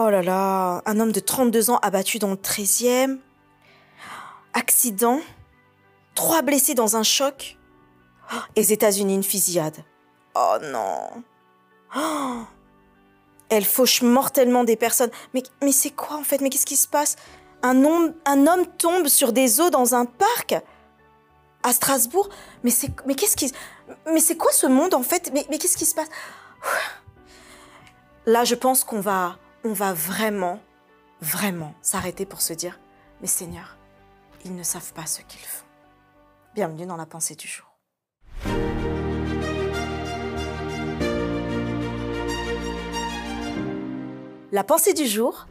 Oh là là, un homme de 32 ans abattu dans le 13e. Accident. Trois blessés dans un choc. Oh, et les États-Unis, une fusillade. Oh non. Oh. Elle fauche mortellement des personnes. Mais, mais c'est quoi en fait? Mais qu'est-ce qui se passe? Un homme, un homme tombe sur des eaux dans un parc? À Strasbourg? Mais c'est, mais qu'est-ce mais c'est quoi ce monde en fait? Mais, mais qu'est-ce qui se passe? Là, je pense qu'on va, on va vraiment, vraiment s'arrêter pour se dire, mais Seigneur, ils ne savent pas ce qu'ils font. Bienvenue dans la pensée du jour. La pensée du jour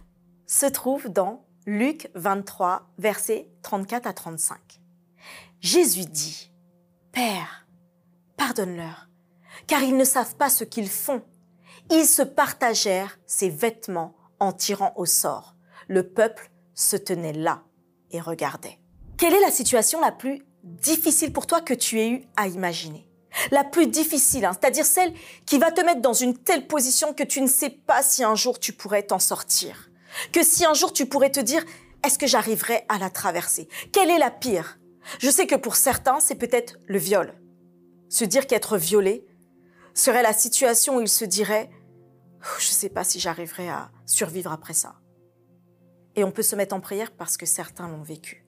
se trouve dans Luc 23, versets 34 à 35. Jésus dit, Père, pardonne-leur, car ils ne savent pas ce qu'ils font. Ils se partagèrent ses vêtements en tirant au sort. Le peuple se tenait là et regardait. Quelle est la situation la plus difficile pour toi que tu aies eu à imaginer? La plus difficile, hein, c'est-à-dire celle qui va te mettre dans une telle position que tu ne sais pas si un jour tu pourrais t'en sortir. Que si un jour tu pourrais te dire, est-ce que j'arriverai à la traverser? Quelle est la pire? Je sais que pour certains, c'est peut-être le viol. Se dire qu'être violé serait la situation où il se dirait, je ne sais pas si j'arriverai à survivre après ça. Et on peut se mettre en prière parce que certains l'ont vécu.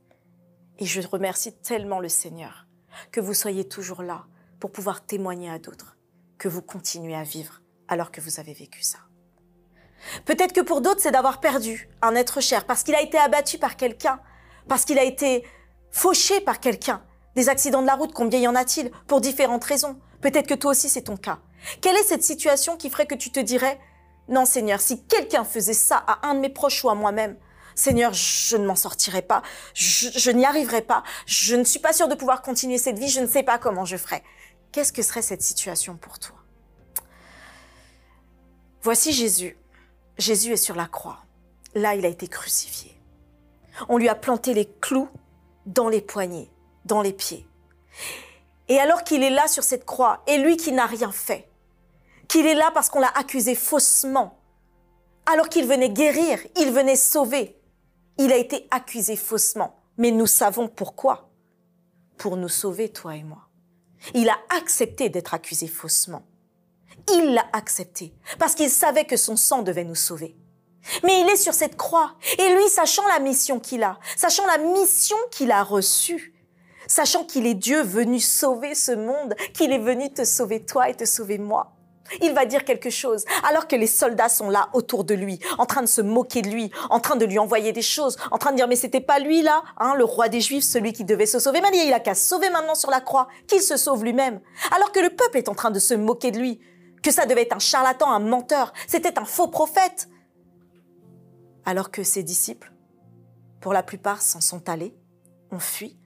Et je remercie tellement le Seigneur que vous soyez toujours là pour pouvoir témoigner à d'autres, que vous continuez à vivre alors que vous avez vécu ça. Peut-être que pour d'autres, c'est d'avoir perdu un être cher parce qu'il a été abattu par quelqu'un, parce qu'il a été fauché par quelqu'un. Des accidents de la route, combien y en a-t-il Pour différentes raisons? Peut-être que toi aussi, c'est ton cas. Quelle est cette situation qui ferait que tu te dirais, non Seigneur, si quelqu'un faisait ça à un de mes proches ou à moi-même, Seigneur, je ne m'en sortirai pas, je, n'y arriverai pas, je ne suis pas sûre de pouvoir continuer cette vie, je ne sais pas comment je ferai. Qu'est-ce que serait cette situation pour toi? Voici Jésus. Jésus est sur la croix. Là, il a été crucifié. On lui a planté les clous dans les poignets, dans les pieds. Et alors qu'il est là sur cette croix, et lui qui n'a rien fait, qu'il est là parce qu'on l'a accusé faussement, alors qu'il venait guérir, il venait sauver, il a été accusé faussement. Mais nous savons pourquoi. Pour nous sauver, toi et moi. Il a accepté d'être accusé faussement. Il l'a accepté parce qu'il savait que son sang devait nous sauver. Mais il est sur cette croix et lui, sachant la mission qu'il a, sachant la mission qu'il a reçue, sachant qu'il est Dieu venu sauver ce monde, qu'il est venu te sauver toi et te sauver moi, il va dire quelque chose alors que les soldats sont là autour de lui, en train de se moquer de lui, en train de lui envoyer des choses, en train de dire mais c'était pas lui là, hein, le roi des Juifs, celui qui devait se sauver. Mais il a qu'à sauver maintenant sur la croix, qu'il se sauve lui-même. Alors que le peuple est en train de se moquer de lui, que ça devait être un charlatan, un menteur, c'était un faux prophète. Alors que ses disciples, pour la plupart, s'en sont allés, ont fui,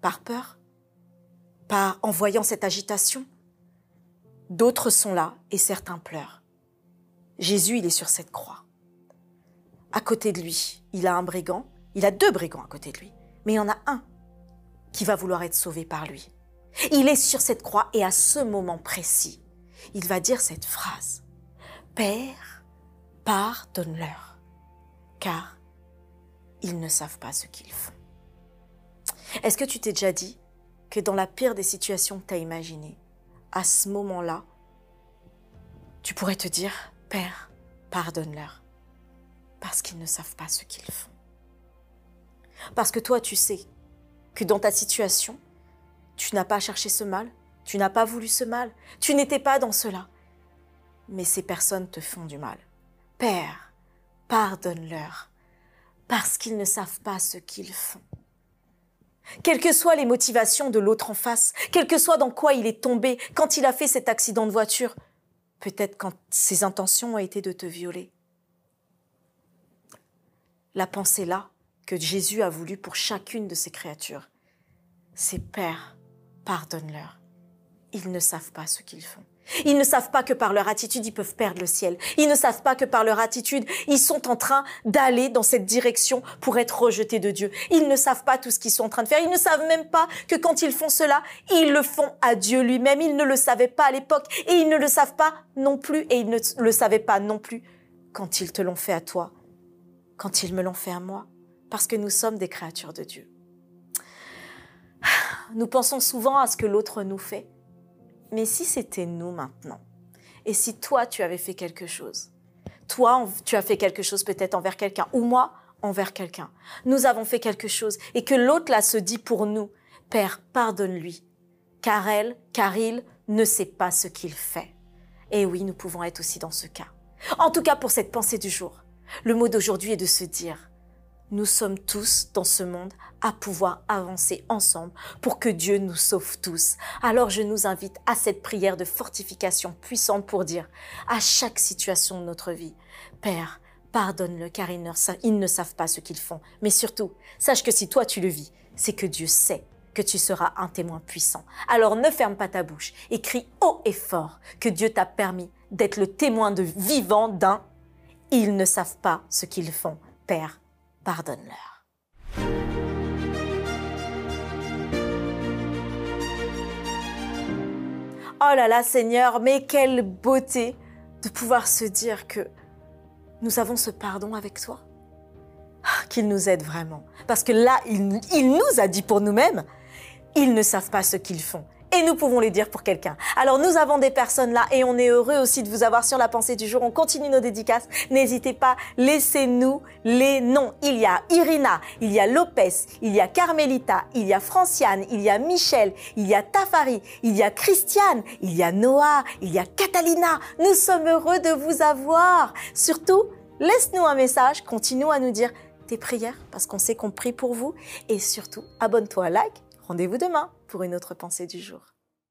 par peur, par en voyant cette agitation. D'autres sont là et certains pleurent. Jésus, il est sur cette croix. À côté de lui, il a un brigand, il a deux brigands à côté de lui, mais il y en a un qui va vouloir être sauvé par lui. Il est sur cette croix et à ce moment précis, il va dire cette phrase. Père, pardonne-leur, car ils ne savent pas ce qu'ils font. Est-ce que tu t'es déjà dit que dans la pire des situations que tu as imaginées, à ce moment-là, tu pourrais te dire, Père, pardonne-leur, parce qu'ils ne savent pas ce qu'ils font. Parce que toi, tu sais que dans ta situation, tu n'as pas cherché ce mal, tu n'as pas voulu ce mal. Tu n'étais pas dans cela. Mais ces personnes te font du mal. Père, pardonne-leur, parce qu'ils ne savent pas ce qu'ils font. Quelles que soient les motivations de l'autre en face, quel que soit dans quoi il est tombé quand il a fait cet accident de voiture, peut-être quand ses intentions ont été de te violer. La pensée là que Jésus a voulu pour chacune de ses créatures, c'est Père, pardonne-leur ils ne savent pas ce qu'ils font. Ils ne savent pas que par leur attitude, ils peuvent perdre le ciel. Ils ne savent pas que par leur attitude, ils sont en train d'aller dans cette direction pour être rejetés de Dieu. Ils ne savent pas tout ce qu'ils sont en train de faire. Ils ne savent même pas que quand ils font cela, ils le font à Dieu lui-même. Ils ne le savaient pas à l'époque et ils ne le savent pas non plus et ils ne le savaient pas non plus quand ils te l'ont fait à toi, quand ils me l'ont fait à moi, parce que nous sommes des créatures de Dieu. Nous pensons souvent à ce que l'autre nous fait. Mais si c'était nous maintenant, et si toi tu avais fait quelque chose, toi tu as fait quelque chose peut-être envers quelqu'un, ou moi envers quelqu'un, nous avons fait quelque chose, et que l'autre là se dit pour nous, Père, pardonne-lui, car elle, car il ne sait pas ce qu'il fait. Et oui, nous pouvons être aussi dans ce cas. En tout cas, pour cette pensée du jour, le mot d'aujourd'hui est de se dire, nous sommes tous dans ce monde à pouvoir avancer ensemble pour que Dieu nous sauve tous. Alors je nous invite à cette prière de fortification puissante pour dire à chaque situation de notre vie, Père, pardonne-le car ils ne, savent pas ce qu'ils font. Mais surtout, sache que si toi tu le vis, c'est que Dieu sait que tu seras un témoin puissant. Alors ne ferme pas ta bouche et crie haut et fort que Dieu t'a permis d'être le témoin de vivant d'un ils ne savent pas ce qu'ils font. Père, pardonne-leur. Oh là là, Seigneur, mais quelle beauté de pouvoir se dire que nous avons ce pardon avec toi. Ah, qu'il nous aide vraiment. Parce que là, il, il nous a dit pour nous-mêmes, ils ne savent pas ce qu'ils font et nous pouvons les dire pour quelqu'un. Alors nous avons des personnes là et on est heureux aussi de vous avoir sur la pensée du jour. On continue nos dédicaces. N'hésitez pas, laissez-nous les noms. Il y a Irina, il y a Lopez, il y a Carmelita, il y a Franciane, il y a Michel, il y a Tafari, il y a Christiane, il y a Noah, il y a Catalina. Nous sommes heureux de vous avoir. Surtout, laisse-nous un message, continue à nous dire tes prières parce qu'on sait qu'on prie pour vous et surtout abonne-toi, like Rendez-vous demain pour une autre pensée du jour.